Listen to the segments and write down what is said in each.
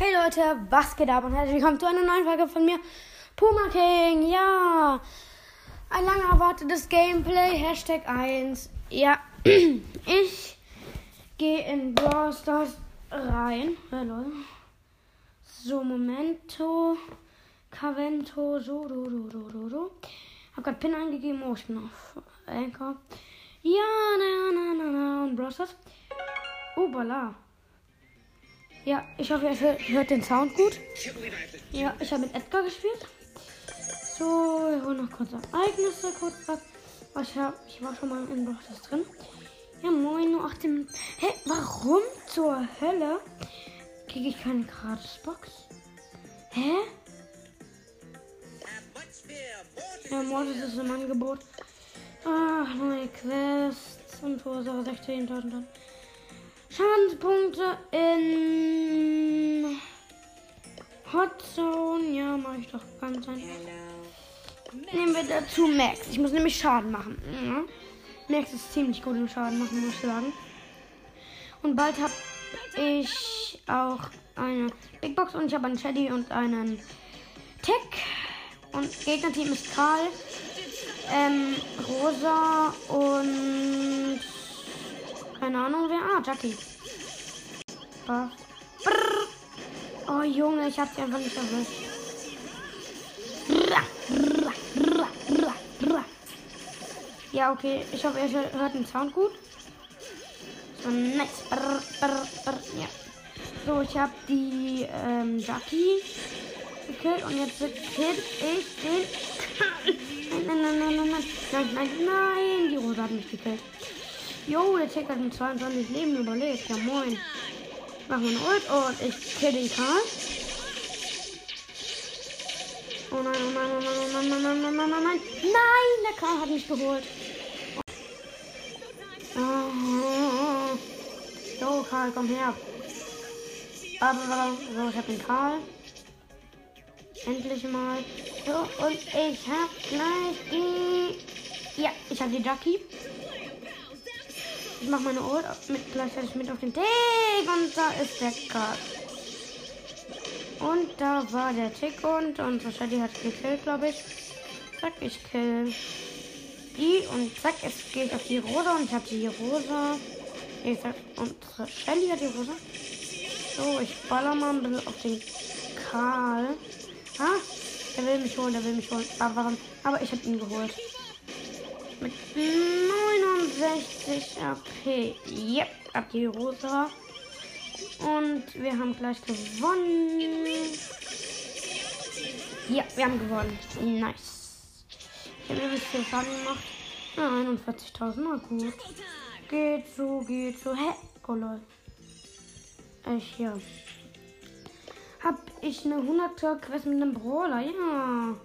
Hey Leute, was geht ab und herzlich willkommen zu einer neuen Folge von mir, Puma King. Ja, ein lang erwartetes Gameplay, Hashtag 1. Ja, ich gehe in Brawl Stars rein. Hallo. So, Momento, Cavento, so, do, do, do, do, do. Hab grad Pin eingegeben, oh, ich bin auf Anchor. Ja, na, na, na, na, und Brawl Stars. Oh, bala. Ja, ich hoffe, ihr hört, den Sound gut. Ja, ich habe mit Edgar gespielt. So, wir holen noch kurz Ereignisse kurz ab. Ich, hab, ich war schon mal in Boxes drin. Ja, moin, nur 18 Minuten. Hä, warum zur Hölle kriege ich keine Gratis-Box? Hä? Ja, Mordes ist im Angebot. Ach, neue Quests und Ursache 16.000. Schadenspunkte in Hot Zone. Ja, mache ich doch ganz einfach. Nehmen wir dazu Max. Ich muss nämlich Schaden machen. Ja. Max ist ziemlich gut im Schaden machen, muss ich sagen. Und bald habe ich auch eine Big Box und ich habe einen Shady und einen Tick. Und Gegnerteam ist Karl, ähm, Rosa und keine Ahnung wer. Ah, Jackie. Brr. Oh Junge, ich hab sie einfach nicht erwischt. Ja, okay. Ich hoffe, ihr hört den Sound gut. So, nice. Brr, brr, brr. Ja. So, ich habe die ähm, Jackie gekillt und jetzt kill ich den. Nein, nein, nein, nein, nein, nein, nein, nein, die Rose hat mich gekillt. Jo, der Tick hat mit 22 Leben überlebt. Ja, moin. Mach mir einen Ult und ich kill den Karl. Oh nein, oh nein, oh nein, oh nein, oh nein, oh nein, oh nein. Nein, der Karl hat mich geholt. Oh. So, Karl, komm her. So, ich hab den Karl. Endlich mal. So, und ich hab gleich die. Ja, ich hab die Jackie. Ich mach meine Ult mit, gleichzeitig mit auf den Tick und da ist der Cut. Und da war der Tick und unsere Shelly hat gekillt, glaube ich. Zack, ich kill die und zack, gehe ich auf die Rosa und ich habe die Rosa. Ich sag, unsere Shelly hat die Rosa. So, ich baller mal ein bisschen auf den Karl. Ah, der will mich holen, der will mich holen. Aber, aber ich habe ihn geholt. Mit 69 AP. Yep, ab die Rosa. Und wir haben gleich gewonnen. Ja, wir haben gewonnen. Nice. Ich habe übrigens viel Schaden gemacht. Ah, 41.000. Na gut. Geht so, geht so. Hä? Oh lol. Ich, ja. Hab ich eine 100er Quest mit einem Brawler? Ja.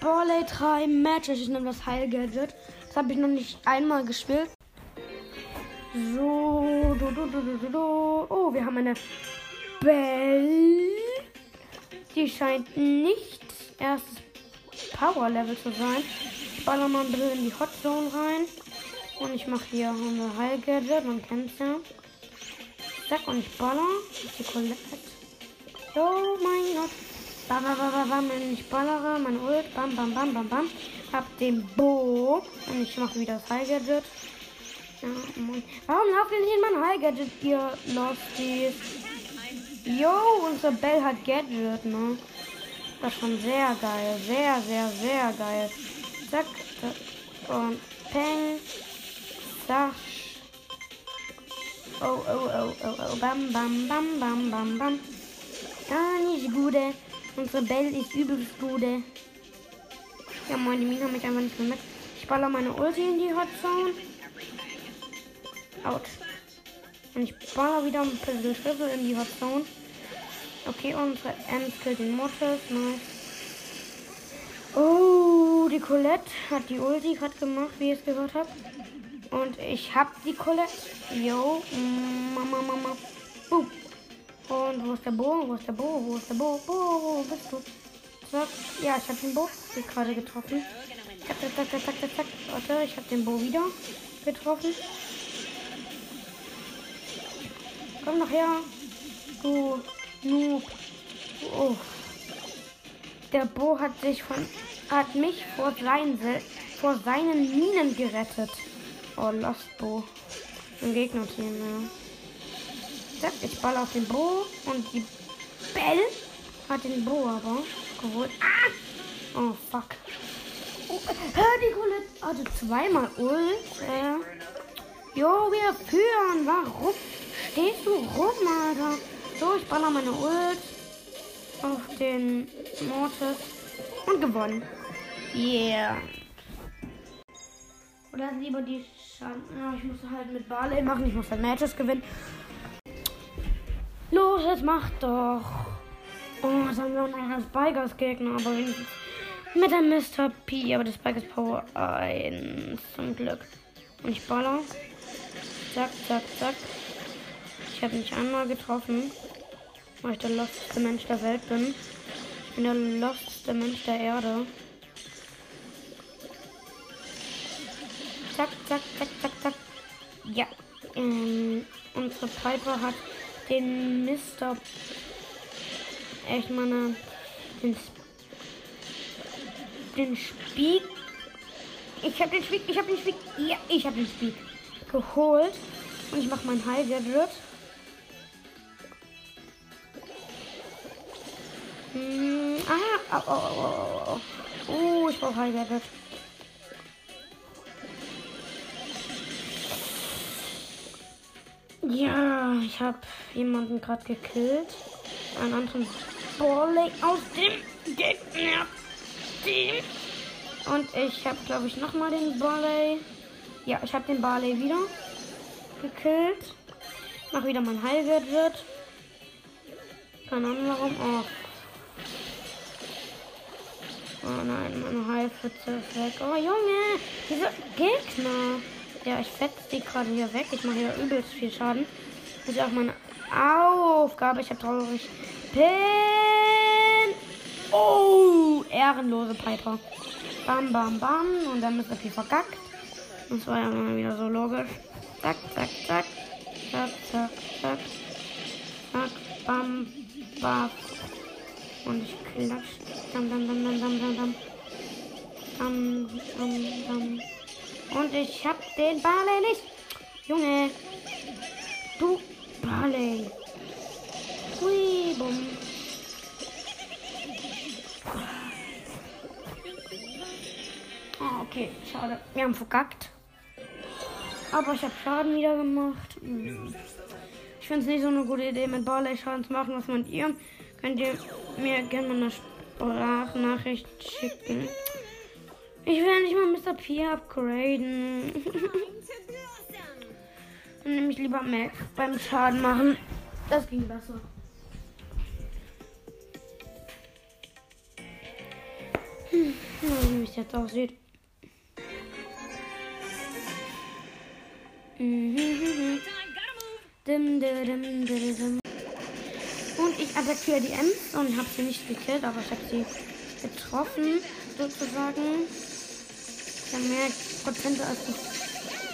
Brawley 3 Matches. Ich nehme das Heil-Gadget. Habe ich noch nicht einmal gespielt. So. Du, du, du, du, du. Oh, wir haben eine Bell. Die scheint nicht erstes Power Level zu sein. Ich baller mal ein bisschen in die Hot Zone rein. Und ich mache hier eine Heil Gadget. Man kennt es ja. Zack, und ich baller. Die. Oh mein Gott. Bam, bam, bam, bam, wenn ich ballere, mein Ult, bam, bam, bam, bam, bam. Hab den Bo und ich mache wieder das High Gadget. Ja. Warum lauft ihr nicht in mein High Gadget, ihr Losties? Jo, unser Bell hat Gadget, ne? Das ist schon sehr geil. Sehr, sehr, sehr geil. Zack. Und Peng. Sasch. Oh, oh, oh, oh, oh. Bam, bam, bam, bam, bam, bam. Gar nicht gute. Unsere Bell ist übelst gute. Ja, moin, die Mine mich einfach nicht mehr mit. Ich baller meine Ulti in die Hot Zone. Out. Und ich baller wieder ein bisschen Schlüssel in die Hot Zone. Okay, unsere Ems killt den Mortis. Nice. Oh, die Colette hat die Ulti gerade gemacht, wie ihr es gehört habt. Und ich hab die Colette. Yo, Mama, Mama. Boom. Und wo ist der Bo? Wo ist der Bo? Wo ist der Bo? Bo, wo bist du? Zack. Ja, ich habe den Bo gerade getroffen. Zack, zack, zack, zack, zack. Warte, ich habe den Bo wieder getroffen. Komm noch her. Du Noob. Oh. Der Bo hat sich von hat mich vor seinen, vor seinen Minen gerettet. Oh, Lost Bo. Im Gegnerteam, ja. Zack, ich ball auf den Bo und die Bell hat den Bo aber geholt. Ah! Oh, fuck. Oh, die Colette hatte zweimal Ult. Äh. Jo, wir führen. Warum stehst du rum, Alter? So, ich baller meine Ult auf den Mortis und gewonnen. Yeah. Oder lieber die Schaden. Ich muss halt mit Barley machen. Ich muss halt Matches gewinnen. Los, jetzt mach doch. Oh, jetzt haben wir noch einen Spikers Gegner, aber mit dem Mr. P. Aber das Spike ist Power 1 zum Glück. Und ich baller. Zack, zack, zack. Ich habe mich einmal getroffen, weil ich der losteste Mensch der Welt bin. Ich bin der losteste Mensch der Erde. Zack, zack, zack, zack, zack. Ja. Ähm, unsere Piper hat den Mr. Ich meine, den, den Speak. Ich habe den Speak, ich habe den Speak. Ja, ich habe den Speak geholt. Und ich mache mein High Gadget. Hm, ah, oh, oh, oh, oh. oh ich brauche High Gadget. Ja, ich habe jemanden gerade gekillt. Einen anderen Barley aus dem Gegner. Und ich habe, glaube ich, nochmal den Barley. Ja, ich habe den Barley wieder gekillt. Mach wieder mein Heilgadget. Keine Ahnung warum. Oh. oh nein, meine Heilpfütze ist weg. Oh Junge, diese Gegner. Ja, ich fetze die gerade hier weg. Ich mache hier übelst viel Schaden. Das ist auch meine Aufgabe. Ich habe traurig. Pin. Oh, ehrenlose Piper. Bam, bam, bam. Und dann ist er viel verkackt. Das war ja mal wieder so logisch. Zack, zack, zack. Zack, zack, zack. Zack, bam, bam. Und ich klatsch. Dam, dam, dam, dam, dam, dam, dam. Dam, dam, dam. Und ich hab den Barley nicht. Junge. Du Barley. Hui, bumm. Oh, okay, schade. Wir haben verkackt. Aber ich habe Schaden wieder gemacht. Ich finde es nicht so eine gute Idee, mit Barley Schaden zu machen. Was meint ihr? Könnt ihr mir gerne mal eine Sprachnachricht schicken? Ich will nicht mal Mr. P upgraden. Dann nehme ich lieber Mac beim Schaden machen. Das ging besser. Hm, wie es jetzt aussieht. Und ich attackiere die Ems und habe sie nicht gekillt, aber ich habe sie getroffen, sozusagen. Ich habe mehr Prozente als die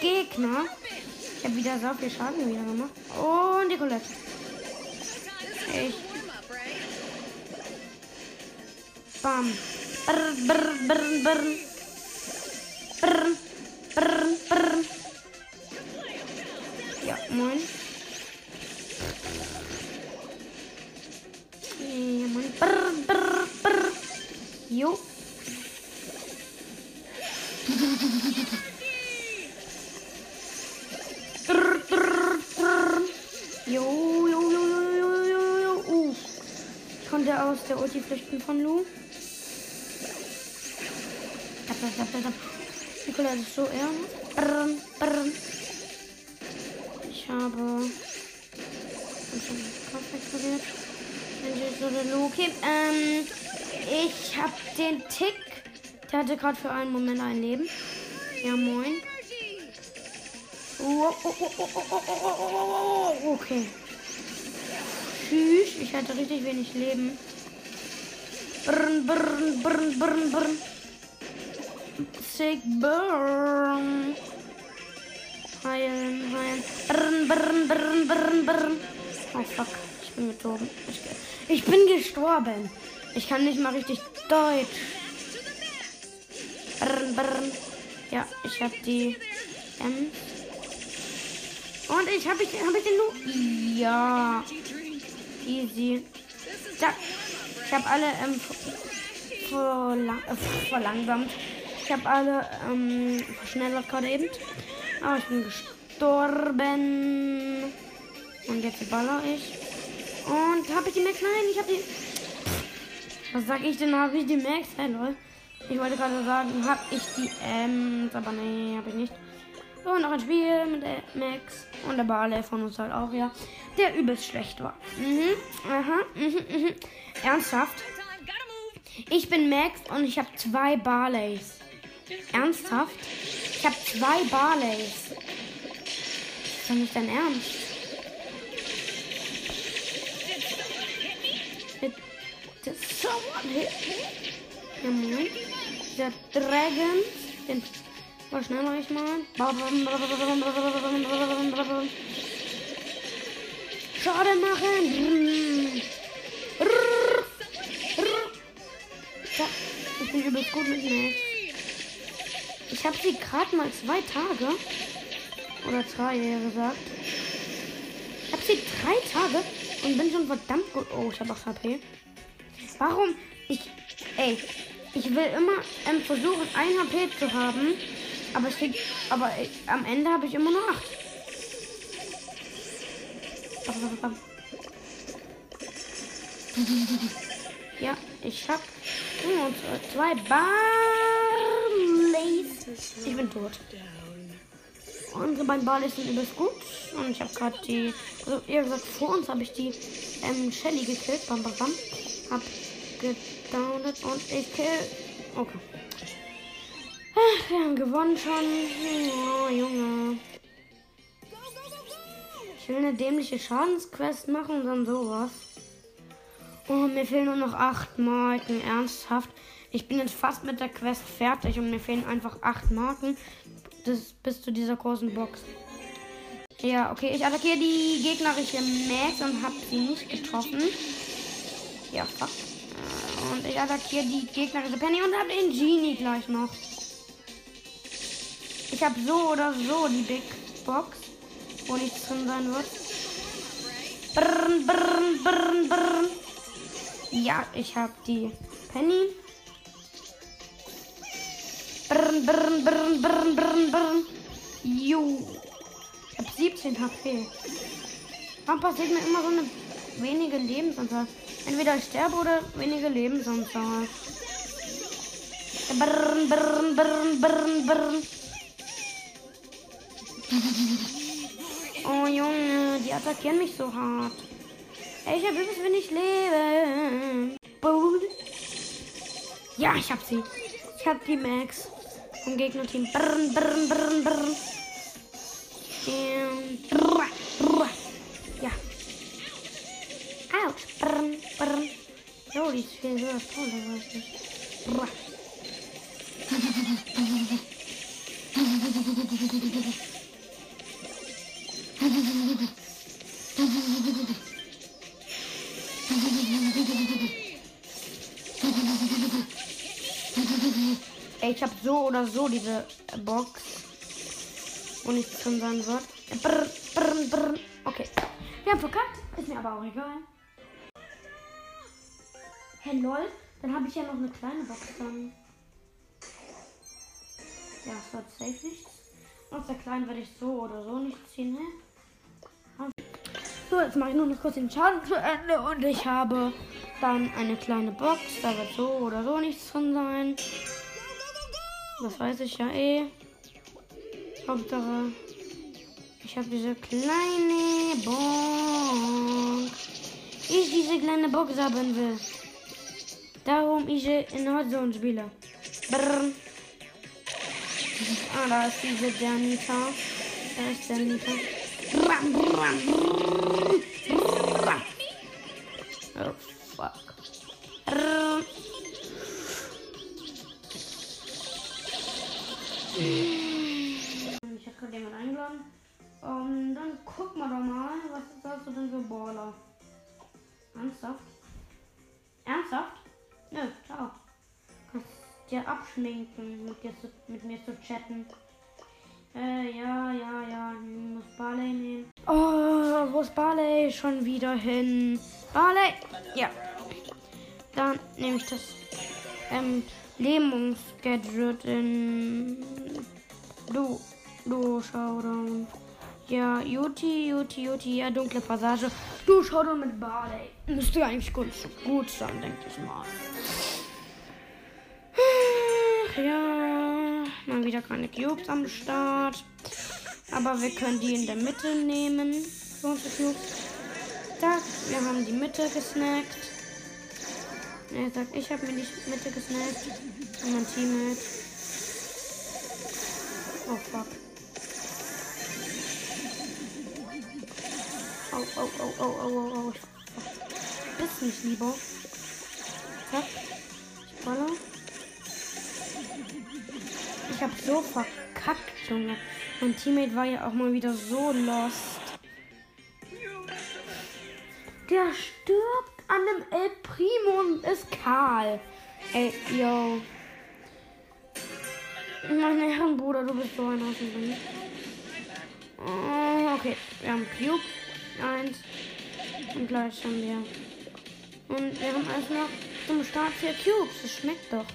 Gegner. Ich habe wieder so viel Schaden wieder gemacht. Und die Colette. Ich. Bam. Brr, brr, brr, brr. Flüchten von Lu. Nikola ist so brr. Ich habe. Ich der Lu. Okay, ähm. Ich habe den Tick der hatte gerade für einen Moment ein Leben. Ja, moin. Oh, oh, oh, okay. Tschüss. Ich hatte richtig wenig Leben. Brn, brn, brn, brn, brn. Sick burn. Heilen, heilen. Brn, brn, brn, brn, brn. Oh fuck. Ich bin gezogen. Ich, ich bin gestorben. Ich kann nicht mal richtig Deutsch. Brr, brr. Ja, ich habe die M. Und ich habe ich, hab ich den Nu. Ja. Easy. Zack. Ich habe alle ähm, äh, verlangsamt. Ich habe alle ähm, verschnellert gerade eben. Aber ich bin gestorben. Und jetzt baller ich. Und habe ich die Max? Nein, ich habe die. Was sag ich denn? Habe ich die Max? Hey, lol. Ich wollte gerade sagen, habe ich die Ems, aber nee, habe ich nicht. So, noch ein Spiel mit der Max. Und der Barley von uns halt auch, ja. Der übelst schlecht war. Mhm, aha, mhm, mhm. Ernsthaft? Ich bin Max und ich habe zwei Barleys. Ernsthaft? Ich habe zwei Barleys. ist doch nicht dein Ernst. Bitte someone hit me? Ja, moin. Der Dragon. Den war schnell mach ich mal. Schade machen. Ja, ich bin übelst gut mit Max. Ich habe sie gerade mal zwei Tage. Oder zwei, eher gesagt. Ich habe sie drei Tage und bin schon verdammt gut. Oh, ich habe 8 HP. Warum? Ich. Ey. Ich will immer ähm, versuchen, 1 HP zu haben. Aber es krieg, aber ich, am Ende habe ich immer nur 8. Ja, ich hab zwei Barleys. Ich bin tot. Unsere beiden Barleys sind übelst gut. Und ich habe gerade die, also eher gesagt, vor uns habe ich die ähm, Shelly gekillt. Bam, bam, bam. Hab gedownet und ich kill. Okay. Ach, wir haben gewonnen schon. Oh, Junge. Ich will eine dämliche Schadensquest machen und dann sowas. Oh, mir fehlen nur noch acht Marken. Ernsthaft. Ich bin jetzt fast mit der Quest fertig und mir fehlen einfach acht Marken. Das bis zu dieser großen Box. Ja, okay, ich attackiere die gegnerische Max und habe sie nicht getroffen. Ja, fuck. Und ich attackiere die gegnerische Penny und habe den Genie gleich noch. Ich habe so oder so die Big Box, wo nichts drin sein wird. Brrn, brrn, brrn, brrn. Ja, ich habe die Penny. Brrn, brrn, brrn, brrn, brrn, brrn. Jo. Ich habe 17 HP. Warum passiert mir immer so eine wenige Lebensanzahl? Entweder ich sterbe oder wenige Lebensanzahl. Brrn, brrn, brrn, brrn, brrn. Oh Junge, die attackieren mich so hart. Ey, ich habe übelst wenig Leben. Boom. Ja, ich hab sie. Ich hab die Max vom Gegnerteam. Brrn, brrn, brrn, brrn. Ähm, brrr, brrr. Ja. Autsch. Brrn, brrn. Oh, die ist viel höher. Toll, ich. Habe so oder so diese Box. Wo nichts drin sein wird. Brr, brr, brr. Okay. Wir haben verkackt. Ist mir aber auch egal. Hey lol. Dann habe ich ja noch eine kleine Box dann. Ja, es wird safe nichts. Aus der kleinen werde ich so oder so nicht ziehen, hä? So, jetzt mache ich nur noch kurz den Schaden zu Ende und ich habe dann eine kleine Box. Da wird so oder so nichts drin sein. Das weiß ich ja eh. Hauptsache, ich habe diese kleine Box. Ich diese kleine Box haben will. Darum ich in Hotzone spiele. Brrr. Ah, da ist diese Janita. Da ist Janita. Oh, Ich gerade jemanden eingeladen. Um, dann guck mal doch mal, was hast du denn für Baller? Ernsthaft? Ernsthaft? Nö, ciao. Kannst dir abschminken, mit, dir zu, mit mir zu chatten. Äh, ja, ja, ja. Muss Barley nehmen. Oh, wo ist Barley? Schon wieder hin. Barley! Ja. Dann nehme ich das ähm, Lähmungsgadget in Du, Du Showdown. Ja, Juti, Juti, Juti, ja, dunkle Passage. Du Showdown mit Barley. Müsste eigentlich gut, gut sein, denke ich mal. Ja, mal wieder keine Cubes am Start. Aber wir können die in der Mitte nehmen. Für wir haben die Mitte gesnackt. Er sagt, ich habe mir die Mitte gesnackt. Und mein Teammate. Oh fuck. Oh, oh, oh, oh, oh, oh, oh. Bist nicht lieber. Zack. Ich baller. Ich hab so verkackt, Junge. Mein Teammate war ja auch mal wieder so lost. Der stirbt an dem El Primo und ist kahl. Ey, yo. Mein Herrenbruder, du bist so ein Außenblick. Oh, okay, wir haben Cube. Eins. Und gleich haben wir. Und wir haben erst noch zum Start vier Cubes. Das schmeckt doch.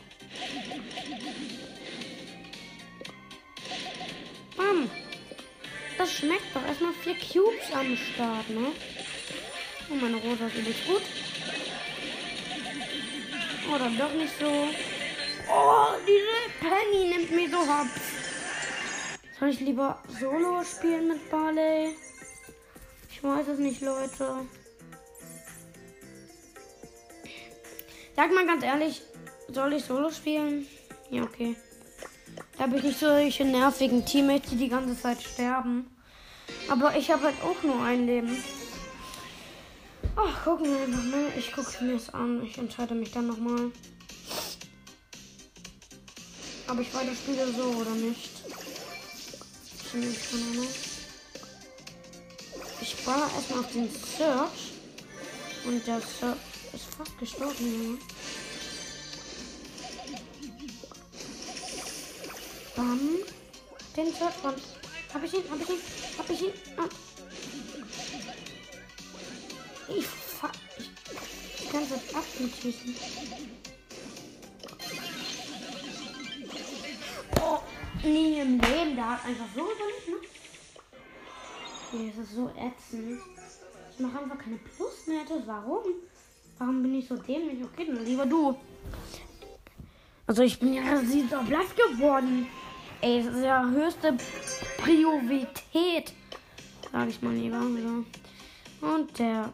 Bam. Das schmeckt doch. Erstmal vier Cubes am Start, ne? Oh, meine Rosa ist übelst gut. Oder doch nicht so. Oh, diese Penny nimmt mir so hops. Soll ich lieber Solo spielen mit Barley? Ich weiß es nicht, Leute. Sag mal ganz ehrlich, soll ich Solo spielen? Ja, okay. Da habe ich nicht solche nervigen Teammates, die die ganze Zeit sterben. Aber ich habe halt auch nur ein Leben. Ach, gucken wir einfach mal. Ich gucke mir es an. Ich entscheide mich dann nochmal. Aber ich weiter spiele so oder nicht. Ich nehme keine Ahnung. Ich baller erstmal auf den Search. Und der Search ist fast gestorben. Bam. Den Search von. Hab ich ihn? Hab ich ihn? Hab ich ihn? Ah. Ich fuck. Ich kann das abschießen. Oh, nie im Leben. Der hat einfach so überlebt, ne? Nee, das ist so ätzend. Ich mache einfach keine Pluswerte. Warum? Warum bin ich so dämlich? Okay, dann lieber du. Also ich bin ja dieser Blatt geworden. Ey, das ist ja höchste Priorität. Sag ich mal lieber. So. Und der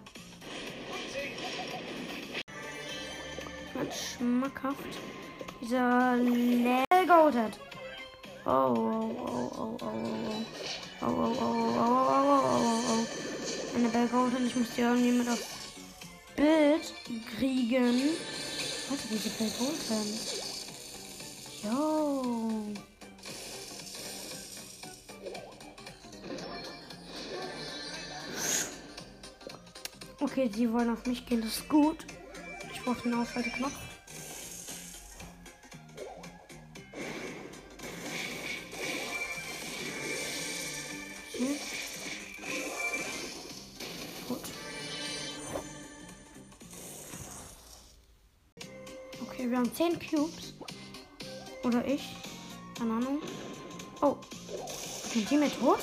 ganz schmackhaft. Dieser Goated. Oh, oh, oh, oh, oh, oh. Oh, oh, oh, oh, oh, oh, oh, oh. Eine Bell Goated. Ich muss die irgendwie mit auf Bild kriegen. Warte, diese Bell Goated. Yo. Okay, sie wollen auf mich gehen, das ist gut. Ich brauche den Ausschalteknopf. 10 Cubes. Oder ich. Keine Ahnung. Oh. Sind die mit tot?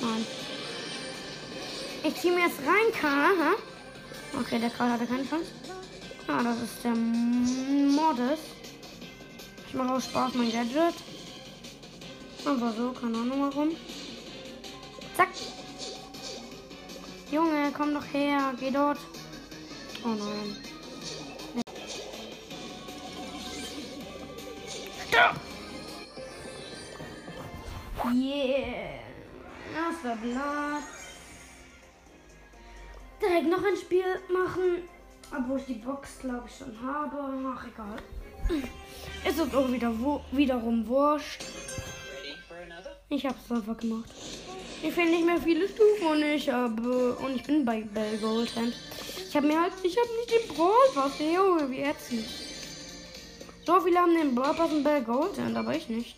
Nein. Ich ziehe mir jetzt rein, Karl. Okay, der Karl hatte keine Chance. Ah, das ist der Mordes. Ich mache auch Spaß mein Gadget. Aber so, keine Ahnung warum. Zack. Junge, komm doch her. Geh dort. Oh nein. Stopp! Yeah. Das war Blatt. Direkt noch ein Spiel machen. Obwohl ich die Box, glaube ich, schon habe. Ach, egal. Ist es auch wieder wo, wiederum wurscht. Ich habe es einfach gemacht. Ich finde nicht mehr viele Stufen und ich habe. Und ich bin bei Bell Goldhand. Ich Ich habe mir halt, ich habe nicht den Brawl Pass, Junge, wie ätzend. So viele haben den Brawl Bell Gold, aber ich nicht.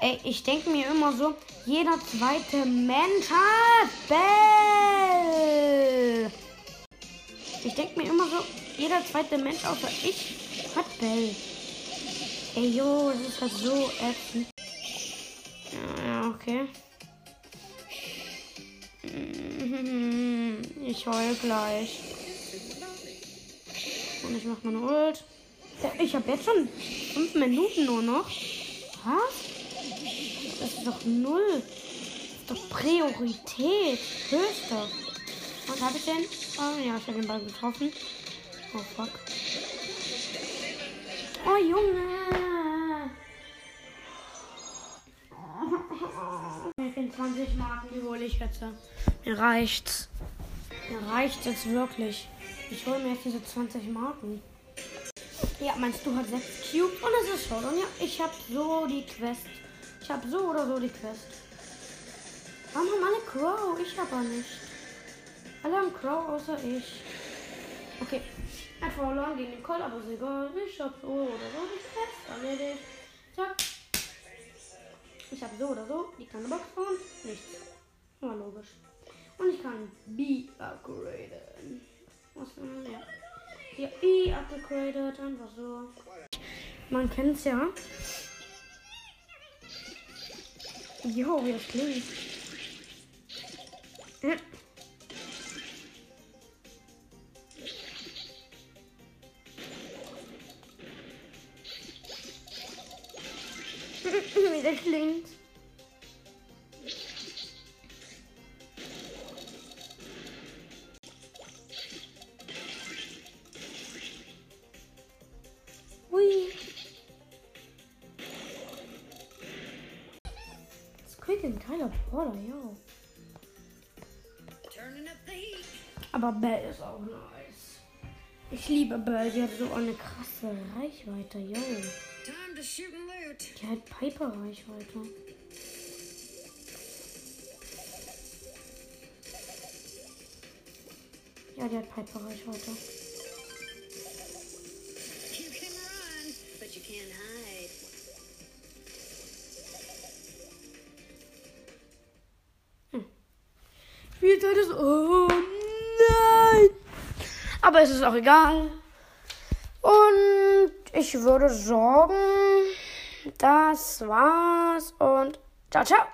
Ey, ich denke mir immer so, jeder zweite Mensch hat Bell. Ich denke mir immer so, jeder zweite Mensch außer ich hat Bell. Ey, jo, das ist halt so ätzend. Ja, okay. Ich heul gleich. Und ich mach meine Ult. Ich habe jetzt schon fünf Minuten nur noch. Was? Das ist doch null. Das ist doch Priorität. Höchster. Was habe ich denn? Oh ja, ich habe den Ball getroffen. Oh fuck. Oh Junge. Ich bin 20 Marken, die hole ich jetzt. Mir reicht's. Mir reicht jetzt wirklich. Ich hole mir jetzt diese 20 Marken. Ja, meinst du hat 6 Cubes und es ist schon. Und ja, ich habe so die Quest. Ich habe so oder so die Quest. Warum haben alle Crow? Ich aber nicht. Alle haben Crow außer ich. Okay. Ein verloren gegen den Call, aber ist egal. Ich hab so oder so die Quest erledigt. Zack. Ich habe so oder so die kleine Box von nichts. War logisch. Und ich kann B upgraden. Was denn? Ja. Ja, B upgraded. Einfach so. Man kennt's ja. Jo, wie das klingt. Ja. Aber Bell ist auch nice. Ich liebe Bell, die hat so eine krasse Reichweite, yo. Die hat Piper-Reichweite. Ja, die hat Piper-Reichweite. Ist. Oh nein! Aber es ist auch egal. Und ich würde sagen, das war's und ciao, ciao.